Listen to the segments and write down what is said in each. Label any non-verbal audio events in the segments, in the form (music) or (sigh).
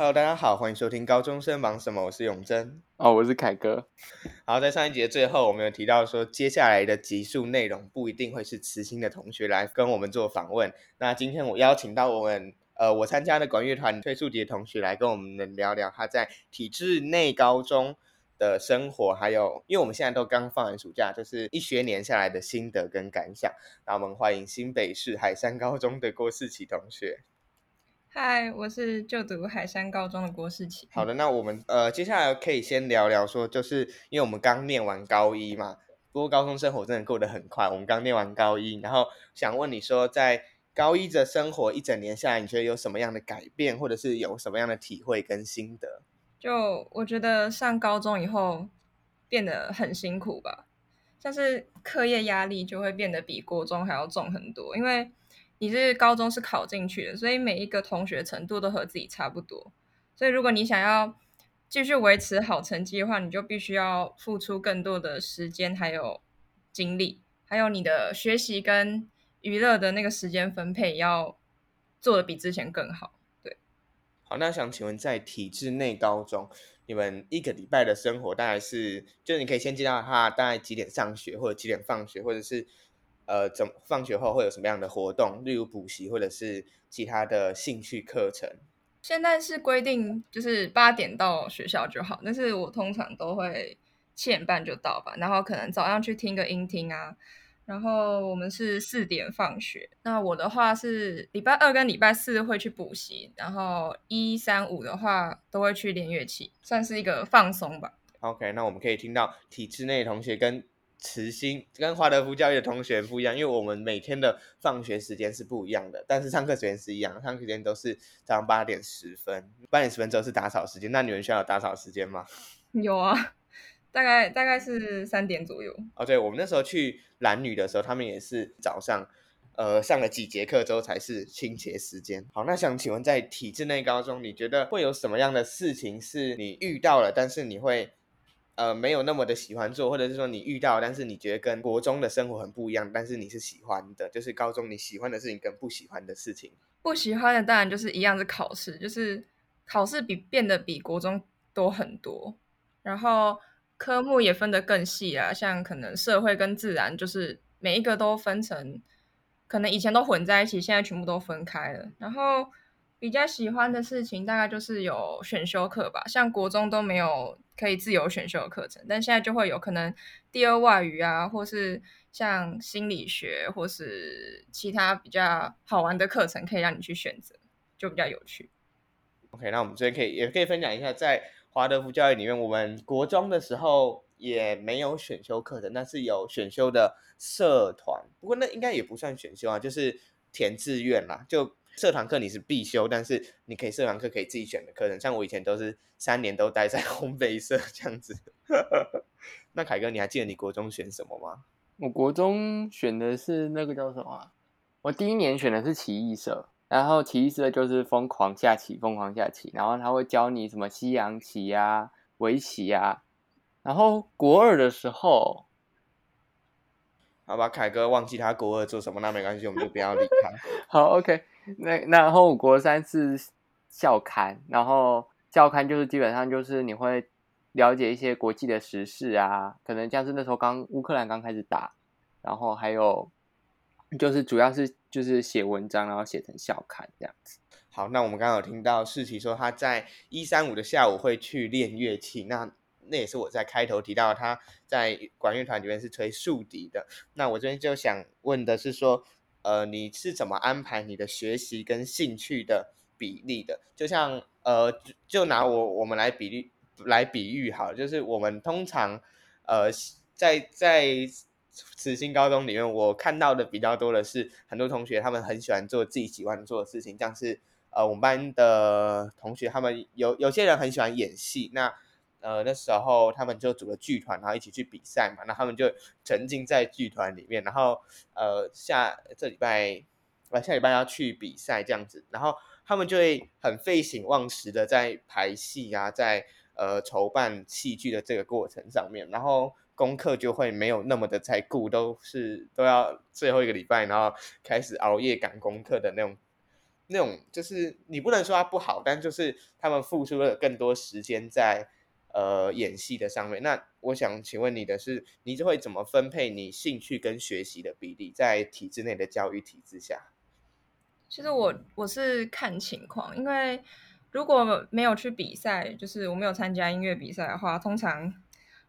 Hello，大家好，欢迎收听高中生忙什么？我是永真。哦，我是凯哥。好，在上一节的最后，我们有提到说，接下来的集数内容不一定会是慈心的同学来跟我们做访问。那今天我邀请到我们呃，我参加的管乐团吹竖笛的同学来跟我们聊聊他在体制内高中的生活，还有因为我们现在都刚放完暑假，就是一学年下来的心得跟感想。那我们欢迎新北市海山高中的郭世奇同学。嗨，我是就读海山高中的郭世奇。好的，那我们呃接下来可以先聊聊说，就是因为我们刚念完高一嘛，不过高中生活真的过得很快。我们刚念完高一，然后想问你说，在高一的生活一整年下来，你觉得有什么样的改变，或者是有什么样的体会跟心得？就我觉得上高中以后变得很辛苦吧，像是课业压力就会变得比国中还要重很多，因为。你是高中是考进去的，所以每一个同学程度都和自己差不多。所以如果你想要继续维持好成绩的话，你就必须要付出更多的时间，还有精力，还有你的学习跟娱乐的那个时间分配要做得比之前更好。对，好，那想请问，在体制内高中，你们一个礼拜的生活大概是，就是你可以先介绍他大概几点上学，或者几点放学，或者是。呃，怎放学后会有什么样的活动？例如补习或者是其他的兴趣课程？现在是规定就是八点到学校就好，但是我通常都会七点半就到吧，然后可能早上去听个音听啊，然后我们是四点放学。那我的话是礼拜二跟礼拜四会去补习，然后一三五的话都会去练乐器，算是一个放松吧。OK，那我们可以听到体制内的同学跟。慈心跟华德福教育的同学不一样，因为我们每天的放学时间是不一样的，但是上课时间是一样，上课时间都是早上八点十分，八点十分之后是打扫时间。那你们需要有打扫时间吗？(laughs) 有啊，大概大概是三点左右。哦，对，我们那时候去蓝女的时候，他们也是早上，呃，上了几节课之后才是清洁时间。好，那想请问，在体制内高中，你觉得会有什么样的事情是你遇到了，但是你会？呃，没有那么的喜欢做，或者是说你遇到，但是你觉得跟国中的生活很不一样，但是你是喜欢的，就是高中你喜欢的事情跟不喜欢的事情。不喜欢的当然就是一样是考试，就是考试比变得比国中多很多，然后科目也分得更细啊，像可能社会跟自然，就是每一个都分成，可能以前都混在一起，现在全部都分开了，然后。比较喜欢的事情大概就是有选修课吧，像国中都没有可以自由选修的课程，但现在就会有可能第二外语啊，或是像心理学，或是其他比较好玩的课程可以让你去选择，就比较有趣。OK，那我们这边可以也可以分享一下，在华德福教育里面，我们国中的时候也没有选修课程，但是有选修的社团，不过那应该也不算选修啊，就是填志愿啦，就。社团课你是必修，但是你可以社团课可以自己选的课程，像我以前都是三年都待在 (laughs) 烘焙社这样子。(laughs) 那凯哥，你还记得你国中选什么吗？我国中选的是那个叫什么？我第一年选的是棋艺社，然后棋艺社就是疯狂下棋，疯狂下棋，然后他会教你什么西洋棋呀、啊、围棋呀。然后国二的时候，好吧，凯哥忘记他国二做什么，那没关系，我们就不要理他。(laughs) 好，OK。那那然后我国三是校刊，然后校刊就是基本上就是你会了解一些国际的时事啊，可能像是那时候刚乌克兰刚开始打，然后还有就是主要是就是写文章，然后写成校刊这样子。好，那我们刚刚有听到世奇说他在一三五的下午会去练乐器，那那也是我在开头提到他在管乐团里面是吹竖笛的。那我这边就想问的是说。呃，你是怎么安排你的学习跟兴趣的比例的？就像呃，就拿我我们来比喻来比喻好，就是我们通常呃在在慈心高中里面，我看到的比较多的是很多同学他们很喜欢做自己喜欢做的事情，像是呃我们班的同学他们有有些人很喜欢演戏，那。呃，那时候他们就组了剧团，然后一起去比赛嘛。那他们就沉浸在剧团里面，然后呃，下这礼拜，呃，下礼拜要去比赛这样子。然后他们就会很废寝忘食的在排戏啊，在呃筹办戏剧的这个过程上面。然后功课就会没有那么的在顾，都是都要最后一个礼拜，然后开始熬夜赶功课的那种那种就是你不能说他不好，但就是他们付出了更多时间在呃演戏的上面。那我想请问你的是，你就会怎么分配你兴趣跟学习的比例，在体制内的教育体制下？其实我我是看情况，因为如果没有去比赛，就是我没有参加音乐比赛的话，通常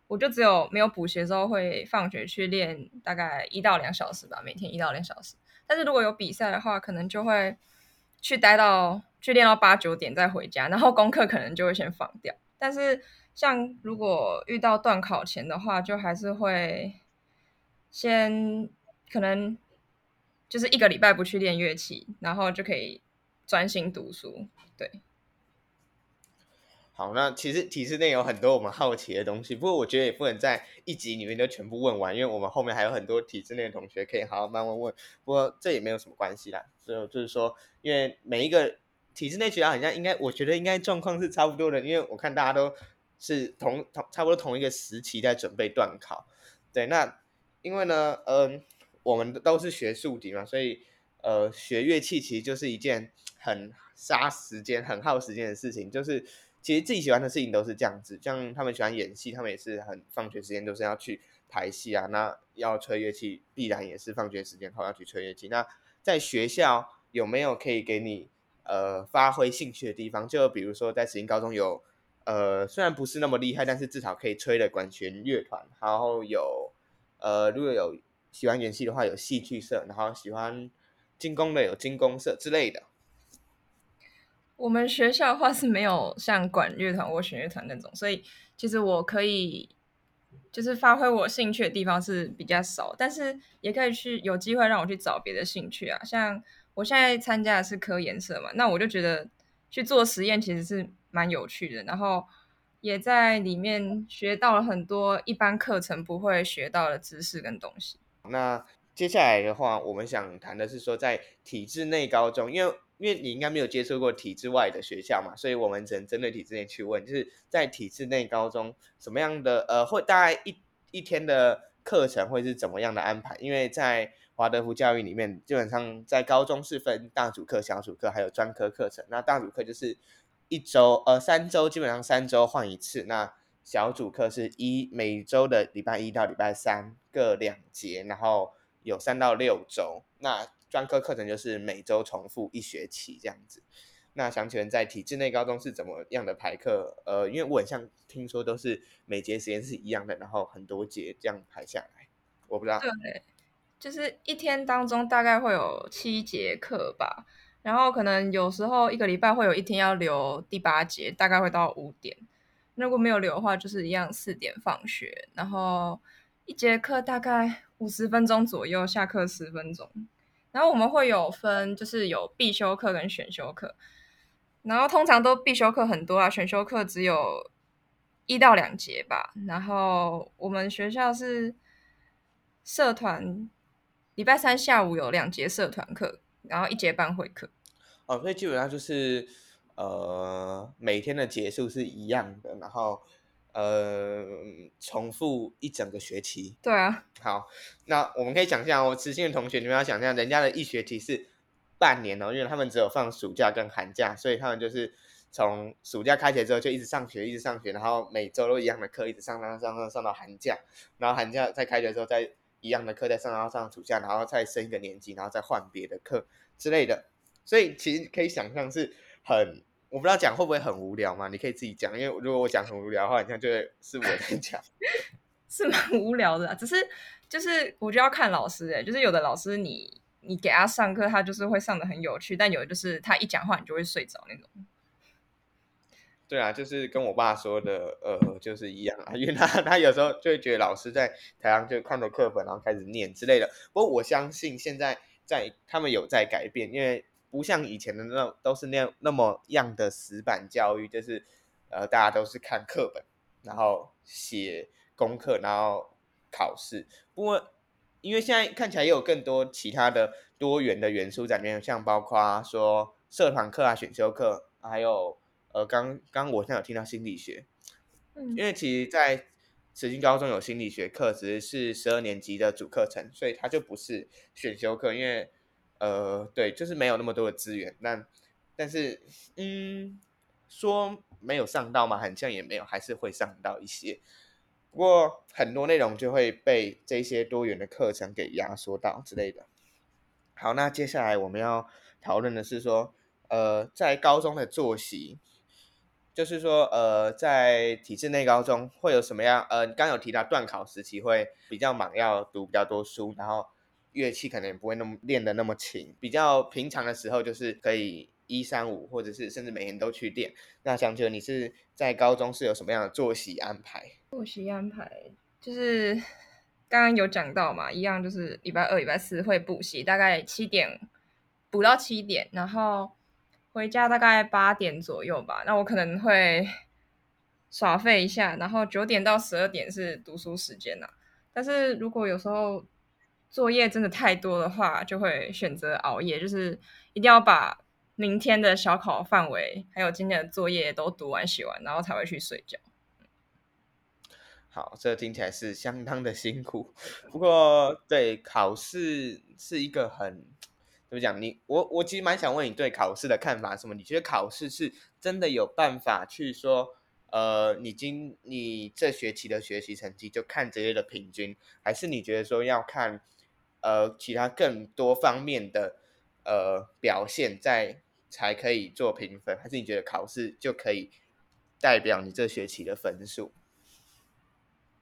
我就只有没有补习的时候会放学去练大概一到两小时吧，每天一到两小时。但是如果有比赛的话，可能就会去待到去练到八九点再回家，然后功课可能就会先放掉。但是像如果遇到段考前的话，就还是会先可能。就是一个礼拜不去练乐器，然后就可以专心读书。对，好，那其实体制内有很多我们好奇的东西，不过我觉得也不能在一集里面都全部问完，因为我们后面还有很多体制内的同学可以好好慢慢问。不过这也没有什么关系啦，所以就是说，因为每一个体制内学校好像应该，我觉得应该状况是差不多的，因为我看大家都是同同差不多同一个时期在准备段考。对，那因为呢，嗯、我们都是学竖笛嘛，所以呃，学乐器其实就是一件很杀时间、很耗时间的事情。就是其实自己喜欢的事情都是这样子，像他们喜欢演戏，他们也是很放学时间都是要去排戏啊。那要吹乐器，必然也是放学时间后要去吹乐器。那在学校有没有可以给你呃发挥兴趣的地方？就比如说在慈心高中有呃，虽然不是那么厉害，但是至少可以吹的管弦乐团，然后有呃，如果有。喜欢演戏的话，有戏剧社；然后喜欢金工的有金工社之类的。我们学校的话是没有像管乐团或弦乐团那种，所以其实我可以就是发挥我兴趣的地方是比较少，但是也可以去有机会让我去找别的兴趣啊。像我现在参加的是科研社嘛，那我就觉得去做实验其实是蛮有趣的，然后也在里面学到了很多一般课程不会学到的知识跟东西。那接下来的话，我们想谈的是说，在体制内高中，因为因为你应该没有接触过体制外的学校嘛，所以我们只能针对体制内去问，就是在体制内高中什么样的呃，会大概一一天的课程会是怎么样的安排？因为在华德福教育里面，基本上在高中是分大主课、小主课，还有专科课程。那大主课就是一周呃三周，基本上三周换一次。那小主课是一每周的礼拜一到礼拜三各两节，然后有三到六周。那专科课程就是每周重复一学期这样子。那想请问在体制内高中是怎么样的排课？呃，因为我很像听说都是每节时间是一样的，然后很多节这样排下来，我不知道。对，就是一天当中大概会有七节课吧，然后可能有时候一个礼拜会有一天要留第八节，大概会到五点。如果没有留的话，就是一样四点放学，然后一节课大概五十分钟左右，下课十分钟。然后我们会有分，就是有必修课跟选修课，然后通常都必修课很多啊，选修课只有一到两节吧。然后我们学校是社团，礼拜三下午有两节社团课，然后一节班会课。哦，所以基本上就是。呃，每天的结束是一样的，然后呃，重复一整个学期。对啊。好，那我们可以想象哦，慈心的同学，你们要想象，人家的一学期是半年哦，因为他们只有放暑假跟寒假，所以他们就是从暑假开学之后就一直上学，一直上学，然后每周都一样的课，一直上上上上上到寒假，然后寒假再开学之后再一样的课再上，然后上暑假，然后再升一个年级，然后再换别的课之类的。所以其实可以想象是很。我不知道讲会不会很无聊嘛？你可以自己讲，因为如果我讲很无聊的话，你像就会是我在讲，(laughs) 是蛮无聊的。只是就是我就要看老师哎，就是有的老师你你给他上课，他就是会上得很有趣，但有的就是他一讲话你就会睡着那种。对啊，就是跟我爸说的，呃，就是一样啊，(laughs) 因为他他有时候就会觉得老师在台上就看着课本，然后开始念之类的。不过我相信现在在他们有在改变，因为。不像以前的那都是那样那么样的死板教育，就是呃大家都是看课本，然后写功课，然后考试。不过因为现在看起来也有更多其他的多元的元素在里面，像包括说社团课啊、选修课，还有呃刚刚我现在有听到心理学，嗯，因为其实，在慈心高中有心理学课，只是十二年级的主课程，所以它就不是选修课，因为。呃，对，就是没有那么多的资源。那但是，嗯，说没有上到嘛？好像也没有，还是会上到一些。不过很多内容就会被这些多元的课程给压缩到之类的。好，那接下来我们要讨论的是说，呃，在高中的作息，就是说，呃，在体制内高中会有什么样？呃，刚有提到段考时期会比较忙，要读比较多书，然后乐器可能也不会那么练得那么勤，比较平常的时候就是可以。一三五，或者是甚至每天都去练。那想觉得你是在高中是有什么样的作息安排？作息安排就是刚刚有讲到嘛，一样就是礼拜二、礼拜四会补习，大概七点补到七点，然后回家大概八点左右吧。那我可能会 (laughs) 耍废一下，然后九点到十二点是读书时间呐。但是如果有时候作业真的太多的话，就会选择熬夜，就是一定要把。明天的小考范围，还有今天的作业都读完写完，然后才会去睡觉。好，这听起来是相当的辛苦。不过，对考试是一个很怎么讲？你我我其实蛮想问你对考试的看法什么？你觉得考试是真的有办法去说，呃，你今你这学期的学习成绩就看这些的平均，还是你觉得说要看呃其他更多方面的呃表现在？才可以做评分，还是你觉得考试就可以代表你这学期的分数？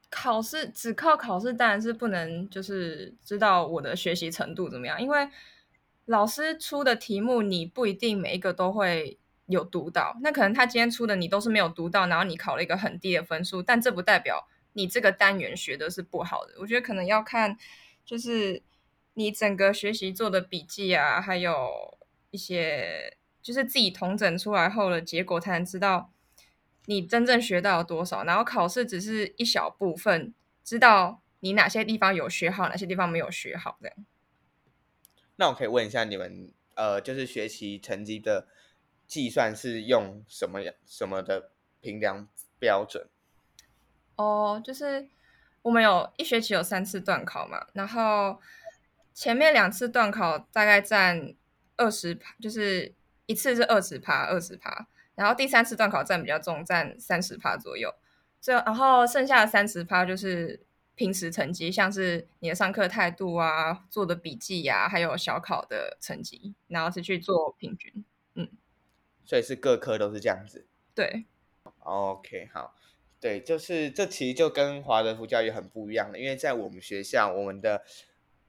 考试只靠考试当然是不能，就是知道我的学习程度怎么样，因为老师出的题目你不一定每一个都会有读到，那可能他今天出的你都是没有读到，然后你考了一个很低的分数，但这不代表你这个单元学的是不好的。我觉得可能要看就是你整个学习做的笔记啊，还有一些。就是自己统整出来后的结果，才能知道你真正学到了多少。然后考试只是一小部分，知道你哪些地方有学好，哪些地方没有学好这样。那我可以问一下你们，呃，就是学习成绩的计算是用什么样什么的评量标准？哦，就是我们有一学期有三次段考嘛，然后前面两次段考大概占二十趴，就是。一次是二十趴，二十趴，然后第三次段考占比较重，占三十趴左右。这然后剩下的三十趴就是平时成绩，像是你的上课态度啊、做的笔记呀、啊，还有小考的成绩，然后是去做平均。嗯，所以是各科都是这样子。对。OK，好，对，就是这其实就跟华德福教育很不一样的，因为在我们学校，我们的。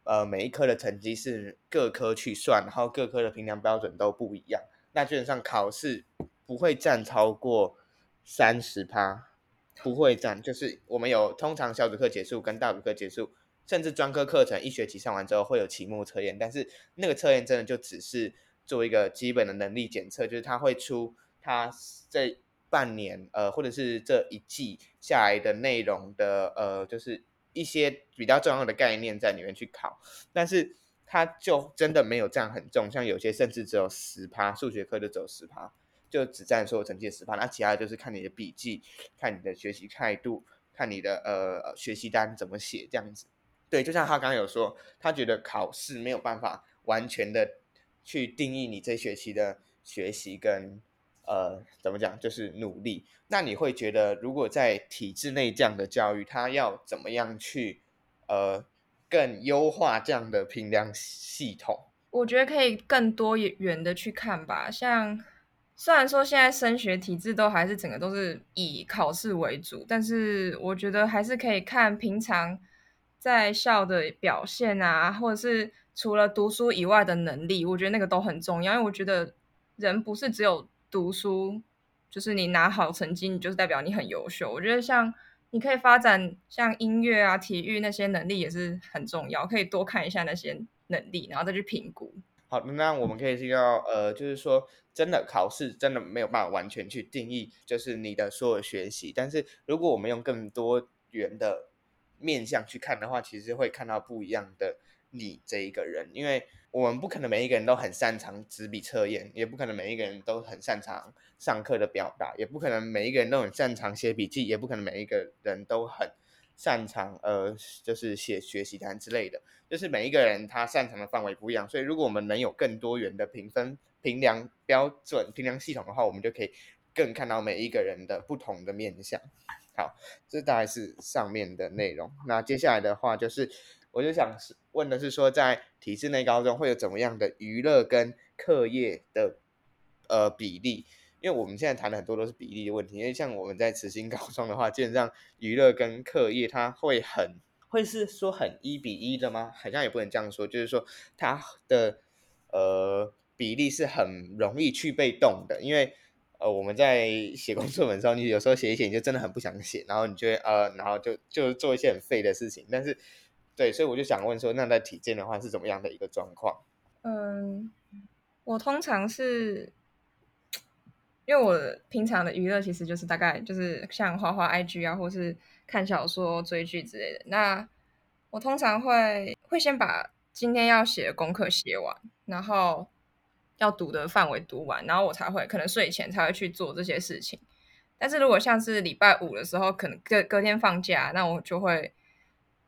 呃，每一科的成绩是各科去算，然后各科的评量标准都不一样。那基本上考试不会占超过三十趴，不会占。就是我们有通常小组课结束跟大组课结束，甚至专科课程一学期上完之后会有期末测验，但是那个测验真的就只是做一个基本的能力检测，就是他会出他这半年呃或者是这一季下来的内容的呃就是。一些比较重要的概念在里面去考，但是它就真的没有这样很重，像有些甚至只有十趴，数学课就只有十趴，就只占所有成绩的十趴，那其他就是看你的笔记，看你的学习态度，看你的呃学习单怎么写这样子。对，就像他刚刚有说，他觉得考试没有办法完全的去定义你这学期的学习跟。呃，怎么讲？就是努力。那你会觉得，如果在体制内这样的教育，它要怎么样去呃更优化这样的评量系统？我觉得可以更多元的去看吧。像虽然说现在升学体制都还是整个都是以考试为主，但是我觉得还是可以看平常在校的表现啊，或者是除了读书以外的能力，我觉得那个都很重要。因为我觉得人不是只有读书就是你拿好成绩，你就是代表你很优秀。我觉得像你可以发展像音乐啊、体育那些能力也是很重要，可以多看一下那些能力，然后再去评估。好，那我们可以听到，呃，就是说，真的考试真的没有办法完全去定义，就是你的所有学习。但是如果我们用更多元的面向去看的话，其实会看到不一样的你这一个人，因为。我们不可能每一个人都很擅长纸笔测验，也不可能每一个人都很擅长上课的表达，也不可能每一个人都很擅长写笔记，也不可能每一个人都很擅长呃，就是写学习单之类的。就是每一个人他擅长的范围不一样，所以如果我们能有更多元的评分评量标准、评量系统的话，我们就可以更看到每一个人的不同的面向。好，这大概是上面的内容。那接下来的话就是，我就想问的是说，在体制内高中会有怎么样的娱乐跟课业的呃比例？因为我们现在谈的很多都是比例的问题，因为像我们在慈心高中的话，基本上娱乐跟课业它会很会是说很一比一的吗？好像也不能这样说，就是说它的呃比例是很容易去被动的，因为呃我们在写工作文的时候，你有时候写一写你就真的很不想写，然后你就会呃然后就就做一些很废的事情，但是对，所以我就想问说，那在体检的话是怎么样的一个状况？嗯，我通常是。因为我平常的娱乐其实就是大概就是像滑滑 IG 啊，或是看小说、追剧之类的。那我通常会会先把今天要写的功课写完，然后要读的范围读完，然后我才会可能睡前才会去做这些事情。但是如果像是礼拜五的时候，可能隔隔天放假，那我就会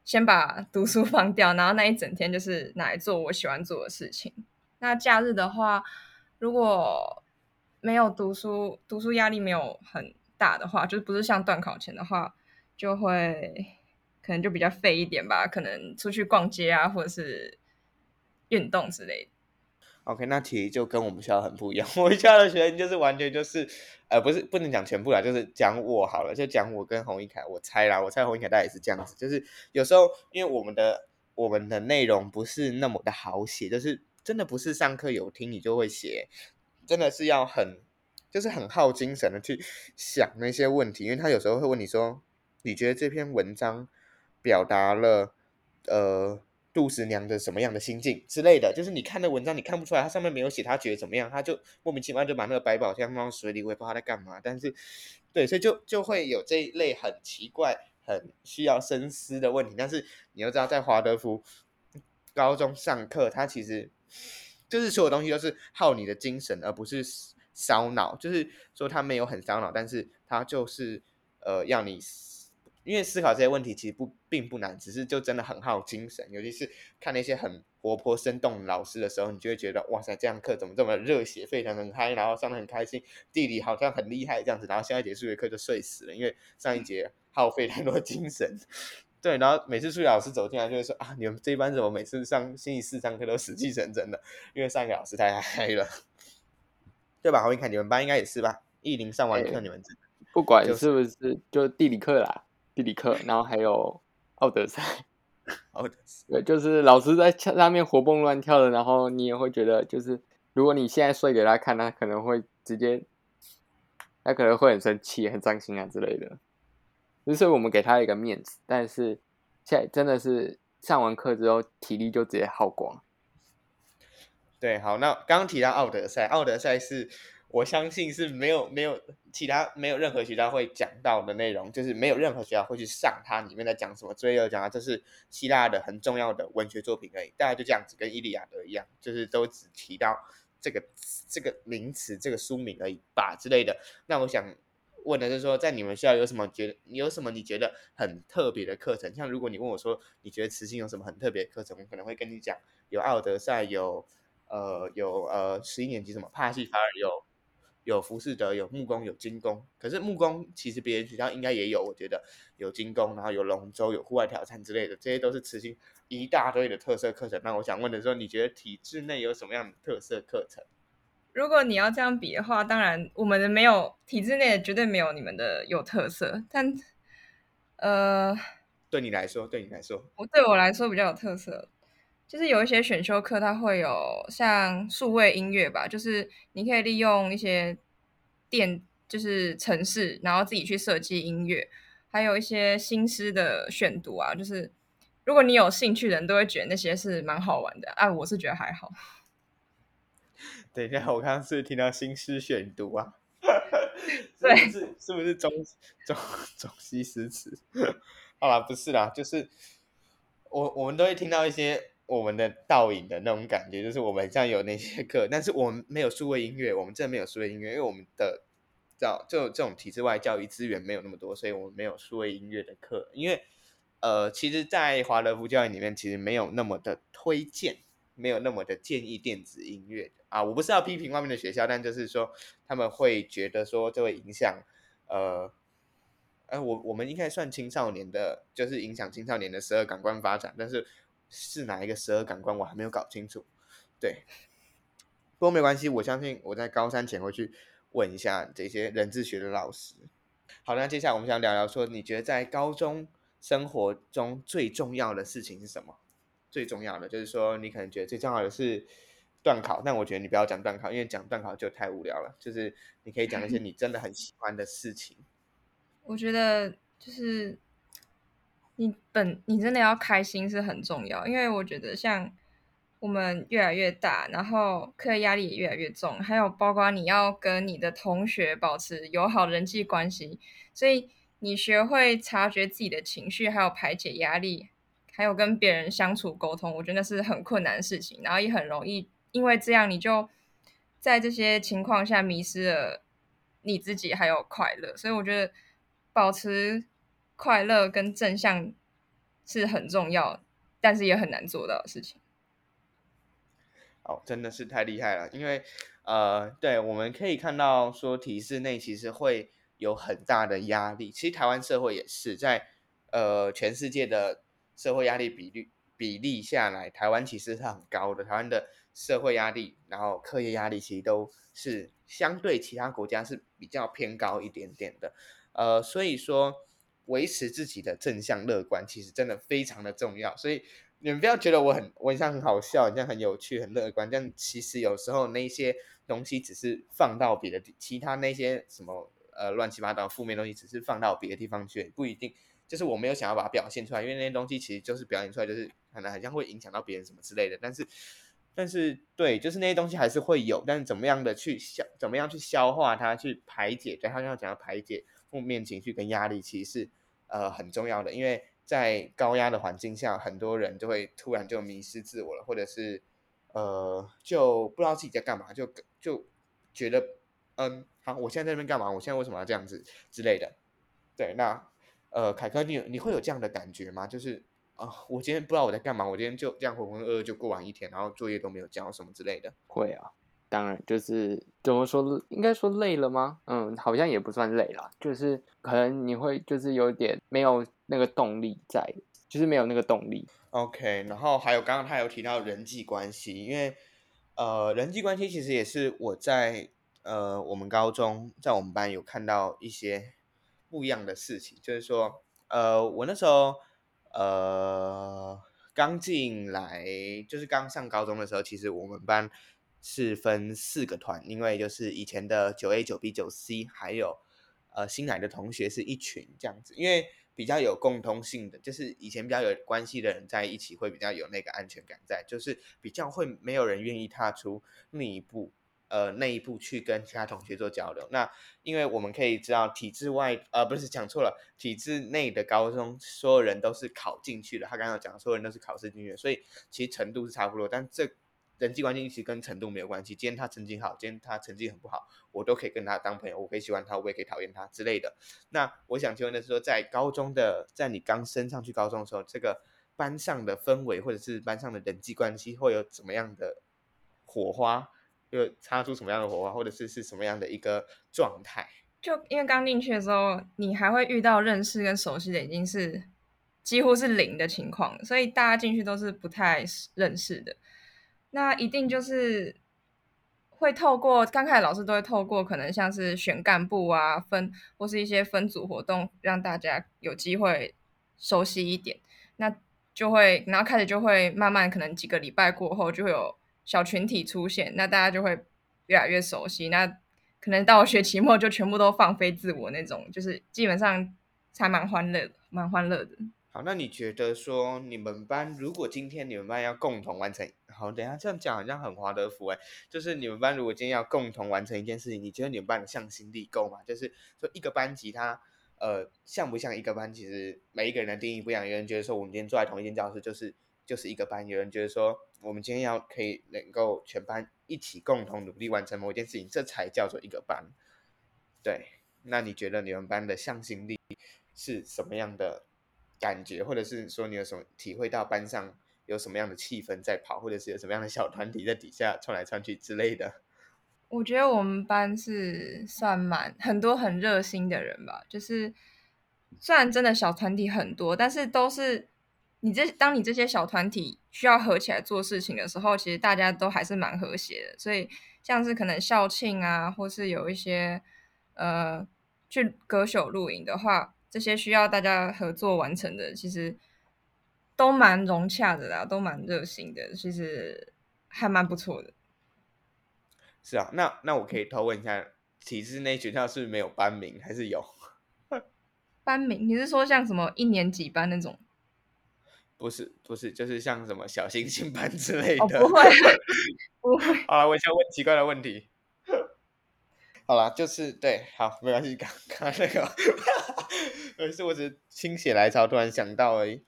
先把读书放掉，然后那一整天就是拿来做我喜欢做的事情。那假日的话，如果没有读书，读书压力没有很大的话，就是不是像段考前的话，就会可能就比较废一点吧。可能出去逛街啊，或者是运动之类。OK，那题就跟我们学校很不一样。(laughs) 我们学校的学生就是完全就是，呃，不是不能讲全部啦，就是讲我好了，就讲我跟洪一凯。我猜啦，我猜洪一凯大概也是这样子，就是有时候因为我们的我们的内容不是那么的好写，就是真的不是上课有听你就会写。真的是要很，就是很耗精神的去想那些问题，因为他有时候会问你说，你觉得这篇文章表达了呃杜十娘的什么样的心境之类的，就是你看的文章你看不出来，他上面没有写他觉得怎么样，他就莫名其妙就把那个百宝箱放到水里，我也不知道他在干嘛。但是，对，所以就就会有这一类很奇怪、很需要深思的问题。但是你要知道，在华德福高中上课，他其实。就是所有东西都是耗你的精神，而不是烧脑。就是说他没有很烧脑，但是他就是呃要你，因为思考这些问题其实不并不难，只是就真的很耗精神。尤其是看那些很活泼生动的老师的时候，你就会觉得哇塞，这样课怎么这么热血沸腾，很嗨，然后上的很开心，地理好像很厉害这样子，然后下一节数学课就睡死了，因为上一节耗费太多精神。对，然后每次数学老师走进来就会说啊，你们这一班怎么每次上星期四上课都死气沉沉的？因为上一个老师太嗨了，对吧？我一看你们班应该也是吧？一零上完课，你们、欸、不管是不是就地理课啦，地理课，然后还有奥德赛，奥德赛，对，就是老师在上面活蹦乱跳的，然后你也会觉得，就是如果你现在睡给他看，他可能会直接，他可能会很生气、很伤心啊之类的。就是我们给他一个面子，但是现在真的是上完课之后体力就直接耗光。对，好，那刚刚提到奥德赛，奥德赛是我相信是没有没有其他没有任何学校会讲到的内容，就是没有任何学校会去上它里面在讲什么。所以有讲啊，这是希腊的很重要的文学作品而已，大概就这样子，跟《伊利亚德》一样，就是都只提到这个这个名词、这个书名而已吧之类的。那我想。问的是说，在你们学校有什么觉得有什么你觉得很特别的课程？像如果你问我说，你觉得慈心有什么很特别的课程，我可能会跟你讲，有奥德赛，有呃有呃十一年级什么帕西法尔，有有浮士德，有木工，有金工。可是木工其实别人学校应该也有，我觉得有金工，然后有龙舟，有户外挑战之类的，这些都是慈心一大堆的特色课程。那我想问的是说，你觉得体制内有什么样的特色课程？如果你要这样比的话，当然我们的没有体制内的绝对没有你们的有特色。但呃，对你来说，对你来说，我对我来说比较有特色，就是有一些选修课，它会有像数位音乐吧，就是你可以利用一些电，就是城市，然后自己去设计音乐，还有一些新诗的选读啊，就是如果你有兴趣的人都会觉得那些是蛮好玩的啊，我是觉得还好。等一下，我刚刚是听到新诗选读啊，(laughs) 对，是是不是中中中西诗词？(laughs) 好啦，不是啦，就是我我们都会听到一些我们的倒影的那种感觉，就是我们像有那些课，但是我们没有数位音乐，我们真的没有数位音乐，因为我们的叫就这种体制外教育资源没有那么多，所以我们没有数位音乐的课，因为呃，其实，在华德福教育里面，其实没有那么的推荐，没有那么的建议电子音乐啊。我不是要批评外面的学校，但就是说他们会觉得说这会影响，呃，呃，我我们应该算青少年的，就是影响青少年的十二感官发展，但是是哪一个十二感官，我还没有搞清楚。对，不过没关系，我相信我在高三前会去问一下这些人智学的老师。好，那接下来我们想聊聊说，你觉得在高中生活中最重要的事情是什么？最重要的就是说，你可能觉得最重要的是断考，但我觉得你不要讲断考，因为讲断考就太无聊了。就是你可以讲一些 (laughs) 你真的很喜欢的事情。我觉得就是你本你真的要开心是很重要，因为我觉得像。我们越来越大，然后课业压力也越来越重，还有包括你要跟你的同学保持友好人际关系，所以你学会察觉自己的情绪，还有排解压力，还有跟别人相处沟通，我觉得那是很困难的事情，然后也很容易因为这样你就在这些情况下迷失了你自己还有快乐，所以我觉得保持快乐跟正向是很重要，但是也很难做到的事情。哦，真的是太厉害了，因为，呃，对，我们可以看到说体制内其实会有很大的压力，其实台湾社会也是在，呃，全世界的社会压力比率比例下来，台湾其实是很高的，台湾的社会压力，然后课业压力其实都是相对其他国家是比较偏高一点点的，呃，所以说维持自己的正向乐观，其实真的非常的重要，所以。你们不要觉得我很，我很像很好笑，很像很有趣、很乐观，但其实有时候那些东西只是放到别的，其他那些什么呃乱七八糟负面东西，只是放到别的地方去，不一定就是我没有想要把它表现出来，因为那些东西其实就是表现出来，就是可能好像会影响到别人什么之类的。但是，但是对，就是那些东西还是会有，但是怎么样的去消，怎么样去消化它，去排解，对，他要讲要排解负面情绪跟压力，其实是呃很重要的，因为。在高压的环境下，很多人就会突然就迷失自我了，或者是呃，就不知道自己在干嘛，就就觉得嗯，好，我现在在这边干嘛？我现在为什么要这样子之类的？对，那呃，凯哥，你你会有这样的感觉吗？就是啊、呃，我今天不知道我在干嘛，我今天就这样浑浑噩噩就过完一天，然后作业都没有交什么之类的。会啊，当然就是怎么说，应该说累了吗？嗯，好像也不算累啦，就是可能你会就是有点没有。那个动力在，就是没有那个动力。OK，然后还有刚刚他有提到人际关系，因为呃，人际关系其实也是我在呃我们高中在我们班有看到一些不一样的事情，就是说呃我那时候呃刚进来，就是刚上高中的时候，其实我们班是分四个团，因为就是以前的九 A、九 B、九 C，还有呃新来的同学是一群这样子，因为。比较有共通性的，就是以前比较有关系的人在一起会比较有那个安全感在，就是比较会没有人愿意踏出那一步，呃，那一步去跟其他同学做交流。那因为我们可以知道，体制外，呃，不是讲错了，体制内的高中所有人都是考进去的。他刚刚讲，所有人都是考试进去的，所以其实程度是差不多，但这。人际关系其实跟程度没有关系。今天他成绩好，今天他成绩很不好，我都可以跟他当朋友，我可以喜欢他，我也可以讨厌他之类的。那我想请问的是说，在高中的，在你刚升上去高中的时候，这个班上的氛围或者是班上的人际关系会有怎么样的火花？又擦出什么样的火花，或者是是什么样的一个状态？就因为刚进去的时候，你还会遇到认识跟熟悉的已经是几乎是零的情况，所以大家进去都是不太认识的。那一定就是会透过刚开始老师都会透过可能像是选干部啊分或是一些分组活动，让大家有机会熟悉一点。那就会然后开始就会慢慢可能几个礼拜过后就会有小群体出现，那大家就会越来越熟悉。那可能到学期末就全部都放飞自我那种，就是基本上才蛮欢乐蛮欢乐的。好，那你觉得说你们班如果今天你们班要共同完成，好，等下这样讲好像很华德福哎，就是你们班如果今天要共同完成一件事情，你觉得你们班的向心力够吗？就是说一个班级它呃像不像一个班？其实每一个人的定义不一样，有人觉得说我们今天坐在同一间教室就是就是一个班，有人觉得说我们今天要可以能够全班一起共同努力完成某一件事情，这才叫做一个班。对，那你觉得你们班的向心力是什么样的？感觉，或者是说你有什么体会到班上有什么样的气氛在跑，或者是有什么样的小团体在底下窜来窜去之类的？我觉得我们班是算蛮很多很热心的人吧，就是虽然真的小团体很多，但是都是你这当你这些小团体需要合起来做事情的时候，其实大家都还是蛮和谐的。所以像是可能校庆啊，或是有一些呃去歌手露营的话。这些需要大家合作完成的，其实都蛮融洽的啦，都蛮热心的，其实还蛮不错的。是啊，那那我可以偷问一下，体制内学校是不是没有班名，还是有？(laughs) 班名？你是说像什么一年级班那种？不是，不是，就是像什么小星星班之类的。哦，(laughs) 不会，不会。好了，我想问奇怪的问题。好了，就是对，好，没关系，刚刚那个，而是我只是心血来潮，突然想到而已。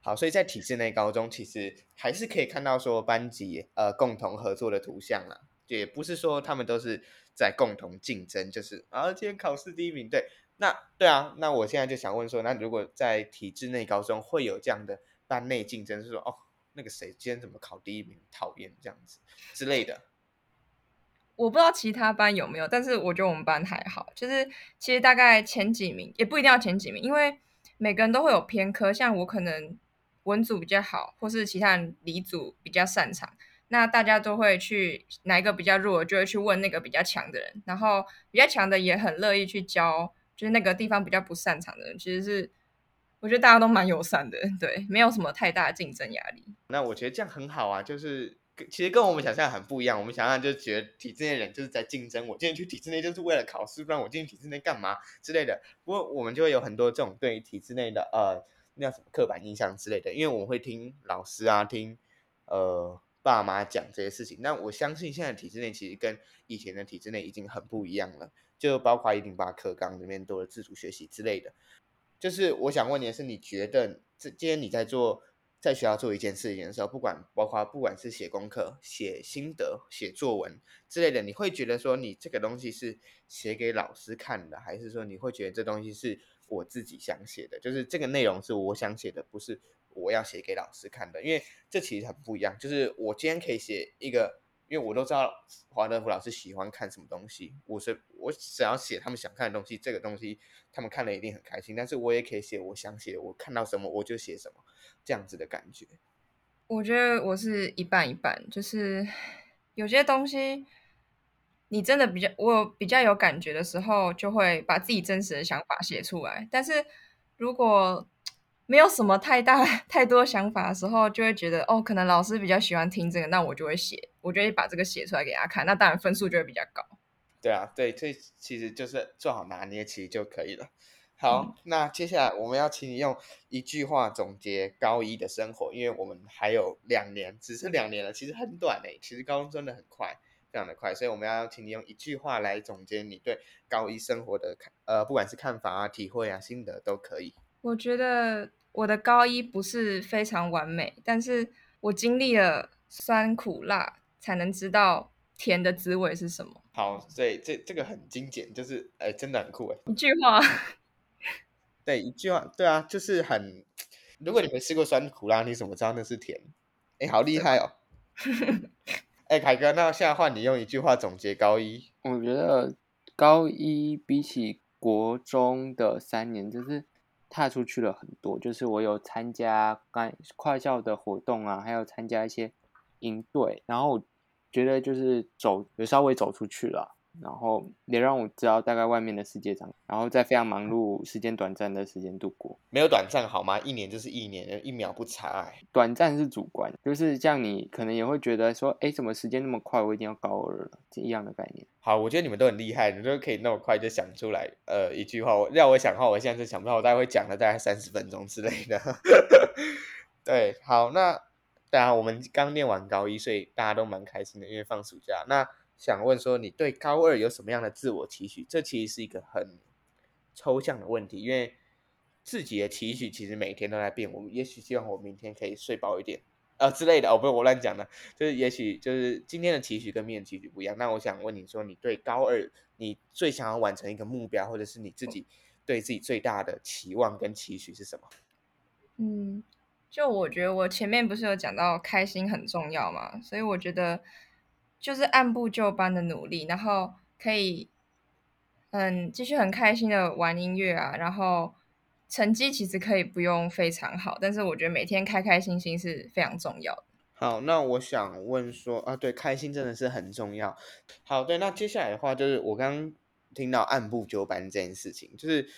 好，所以在体制内高中，其实还是可以看到说班级呃共同合作的图像啦，也不是说他们都是在共同竞争，就是啊今天考试第一名，对，那对啊，那我现在就想问说，那如果在体制内高中会有这样的班内竞争，是说哦那个谁今天怎么考第一名，讨厌这样子之类的。我不知道其他班有没有，但是我觉得我们班还好。就是其实大概前几名也不一定要前几名，因为每个人都会有偏科。像我可能文组比较好，或是其他人理组比较擅长，那大家都会去哪一个比较弱，就会去问那个比较强的人。然后比较强的也很乐意去教，就是那个地方比较不擅长的人。其实是我觉得大家都蛮友善的，对，没有什么太大的竞争压力。那我觉得这样很好啊，就是。其实跟我们想象很不一样，我们想象就觉得体制内人就是在竞争，我今天去体制内就是为了考试，不然我进体制内干嘛之类的。不过我们就会有很多这种对于体制内的呃那什么刻板印象之类的，因为我们会听老师啊听呃爸妈讲这些事情。那我相信现在体制内其实跟以前的体制内已经很不一样了，就包括一零八课纲里面多了自主学习之类的。就是我想问你的是，你觉得这今天你在做？在学校做一件事情的时候，不管包括不管是写功课、写心得、写作文之类的，你会觉得说你这个东西是写给老师看的，还是说你会觉得这东西是我自己想写的？就是这个内容是我想写的，不是我要写给老师看的。因为这其实很不一样。就是我今天可以写一个。因为我都知道华德福老师喜欢看什么东西，我是我只要写他们想看的东西，这个东西他们看了一定很开心。但是我也可以写我想写，我看到什么我就写什么，这样子的感觉。我觉得我是一半一半，就是 (sighs) 有些东西你真的比较我比较有感觉的时候，就会把自己真实的想法写出来。但是如果 (tsk) 没有什么太大 (laughs) 太多想法的时候，就会觉得哦，可能老师比较喜欢听这个，那我就会写，我就会把这个写出来给他看，那当然分数就会比较高。对啊，对，这其实就是做好拿捏，其实就可以了。好，嗯、那接下来我们要请你用一句话总结高一的生活，因为我们还有两年，只是两年了，其实很短诶，其实高中真的很快，非常的快，所以我们要请你用一句话来总结你对高一生活的看，呃，不管是看法啊、体会啊、心得都可以。我觉得我的高一不是非常完美，但是我经历了酸苦辣，才能知道甜的滋味是什么。好，所以这这个很精简，就是哎，真的很酷哎。一句话，(laughs) 对，一句话，对啊，就是很。如果你没吃过酸苦辣，你怎么知道那是甜？哎，好厉害哦！(laughs) 哎，凯哥，那现在换你用一句话总结高一。我觉得高一比起国中的三年，就是。踏出去了很多，就是我有参加干跨校的活动啊，还有参加一些营队，然后我觉得就是走，有稍微走出去了。然后也让我知道大概外面的世界长，然后在非常忙碌、时间短暂的时间度过。没有短暂好吗？一年就是一年，一秒不差。短暂是主观，就是这样，你可能也会觉得说，哎，怎么时间那么快？我一定要高二了，这一样的概念。好，我觉得你们都很厉害，你们都可以那么快就想出来。呃，一句话，我让我想的话，我现在是想不到，我大概会讲了大概三十分钟之类的。(laughs) 对，好，那对啊我们刚念完高一，所以大家都蛮开心的，因为放暑假。那想问说，你对高二有什么样的自我期许？这其实是一个很抽象的问题，因为自己的期许其实每天都在变。我们也许希望我明天可以睡饱一点，呃之类的。哦，不是我乱讲的，就是也许就是今天的期许跟明天期许不一样。那我想问你说，你对高二你最想要完成一个目标，或者是你自己对自己最大的期望跟期许是什么？嗯，就我觉得我前面不是有讲到开心很重要嘛，所以我觉得就是按部就班的努力，然后可以嗯继续很开心的玩音乐啊，然后成绩其实可以不用非常好，但是我觉得每天开开心心是非常重要的。好，那我想问说啊，对，开心真的是很重要。好，对，那接下来的话就是我刚刚听到按部就班这件事情，就是。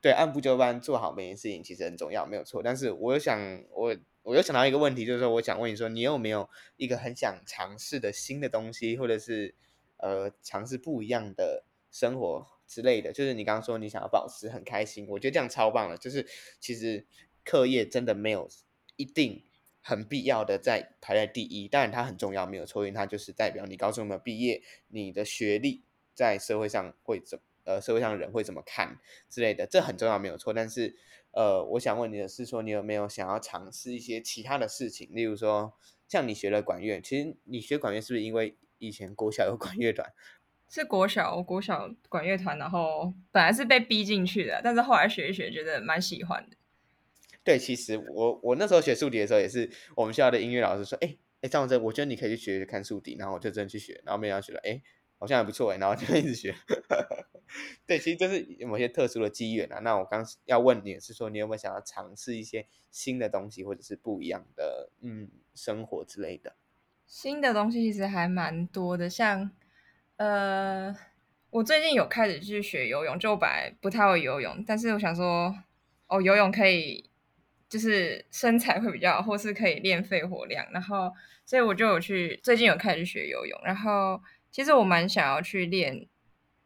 对，按部就班做好每件事情其实很重要，没有错。但是我又想，我我又想到一个问题，就是说，我想问你说，你有没有一个很想尝试的新的东西，或者是呃，尝试不一样的生活之类的？就是你刚刚说你想要保持很开心，我觉得这样超棒的。就是其实课业真的没有一定很必要的在排在第一，当然它很重要，没有错，因为它就是代表你高中有没有毕业，你的学历在社会上会怎。呃，社会上的人会怎么看之类的，这很重要，没有错。但是，呃，我想问你的是，说你有没有想要尝试一些其他的事情？例如说，像你学了管乐，其实你学管乐是不是因为以前国小有管乐团？(laughs) 是国小，国小管乐团，然后本来是被逼进去的，但是后来学一学，觉得蛮喜欢的。对，其实我我那时候学竖笛的时候，也是我们学校的音乐老师说，哎哎，张文我觉得你可以去学学看竖笛，然后我就真的去学，然后没想到学了，哎。好像还不错哎，然后就 (laughs) 一直学。对，其实就是某些特殊的机缘啊。那我刚要问你是说，你有没有想要尝试一些新的东西，或者是不一样的嗯生活之类的？新的东西其实还蛮多的，像呃，我最近有开始去学游泳，就本来不太会游泳，但是我想说，哦，游泳可以就是身材会比较，或是可以练肺活量，然后所以我就有去最近有开始学游泳，然后。其实我蛮想要去练，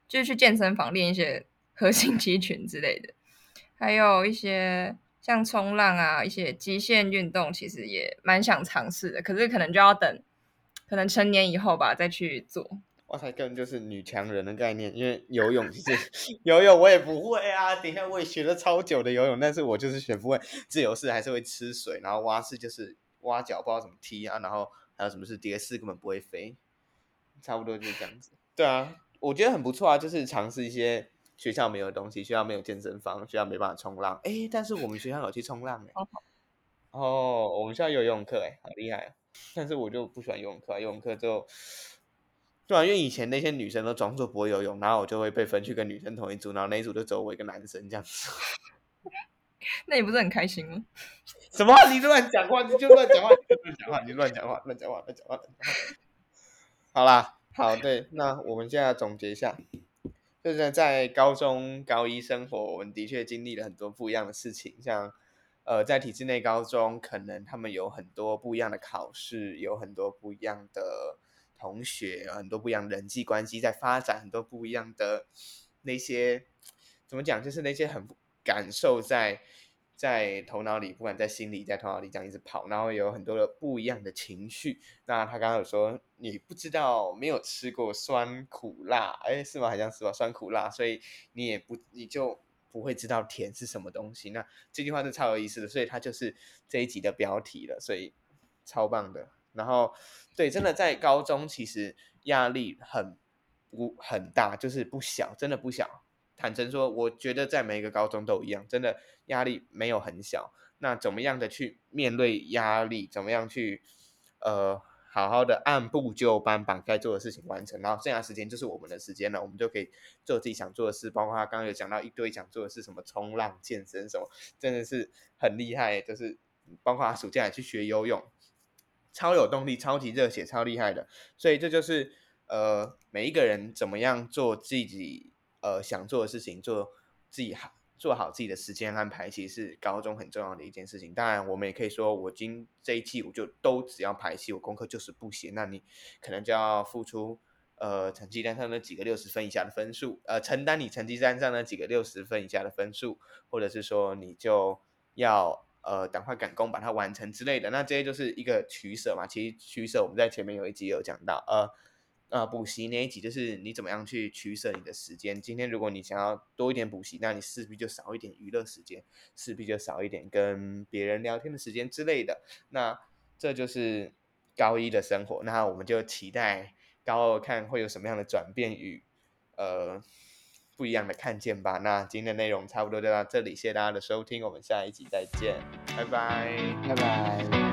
就是去健身房练一些 (laughs) 核心肌群之类的，还有一些像冲浪啊，一些极限运动，其实也蛮想尝试的。可是可能就要等，可能成年以后吧再去做。哇塞，根本就是女强人的概念，因为游泳其实 (laughs) 游泳我也不会啊。等一下我也学了超久的游泳，但是我就是学不会。自由式还是会吃水，然后蛙式就是蛙脚不知道怎么踢啊，然后还有什么是蝶式根本不会飞。差不多就是这样子，对啊，我觉得很不错啊，就是尝试一些学校没有的东西，学校没有健身房，学校没办法冲浪，哎，但是我们学校有去冲浪哎，哦，我们学校有游泳课哎，好厉害啊，但是我就不喜欢游泳课，游泳课就，对啊，因为以前那些女生都装作不会游泳，然后我就会被分去跟女生同一组，然后那一组就只有我一个男生这样子，(laughs) 那你不是很开心吗？(laughs) 什么？你乱讲话，你就乱讲话，你乱讲话，你乱讲话，乱讲话，乱讲话。好啦，好，对，那我们现在总结一下，就是在高中高一生活，我们的确经历了很多不一样的事情，像呃，在体制内高中，可能他们有很多不一样的考试，有很多不一样的同学，很多不一样的人际关系在发展，很多不一样的那些怎么讲，就是那些很感受在。在头脑里，不管在心里，在头脑里这样一直跑，然后有很多的不一样的情绪。那他刚刚有说，你不知道，没有吃过酸苦辣，哎，是吗？好像是吧，酸苦辣，所以你也不，你就不会知道甜是什么东西。那这句话是超有意思的，所以它就是这一集的标题了，所以超棒的。然后，对，真的在高中其实压力很不很大，就是不小，真的不小。坦诚说，我觉得在每一个高中都一样，真的压力没有很小。那怎么样的去面对压力？怎么样去呃好好的按部就班把该做的事情完成？然后剩下时间就是我们的时间了，我们就可以做自己想做的事。包括他刚刚有讲到一堆想做的事，什么冲浪、健身什么，真的是很厉害。就是包括他暑假也去学游泳，超有动力、超级热血、超厉害的。所以这就是呃每一个人怎么样做自己。呃，想做的事情，做自己好，做好自己的时间安排，其实是高中很重要的一件事情。当然，我们也可以说，我今这一期我就都只要排戏，我功课就是不写，那你可能就要付出呃成绩单上那几个六十分以下的分数，呃，承担你成绩单上那几个六十分以下的分数，或者是说你就要呃赶快赶工把它完成之类的。那这些就是一个取舍嘛。其实取舍我们在前面有一集有讲到，呃。呃，补习那一集就是你怎么样去取舍你的时间。今天如果你想要多一点补习，那你势必就少一点娱乐时间，势必就少一点跟别人聊天的时间之类的。那这就是高一的生活。那我们就期待高二看会有什么样的转变与呃不一样的看见吧。那今天的内容差不多就到这里，谢谢大家的收听，我们下一集再见，拜拜，拜拜。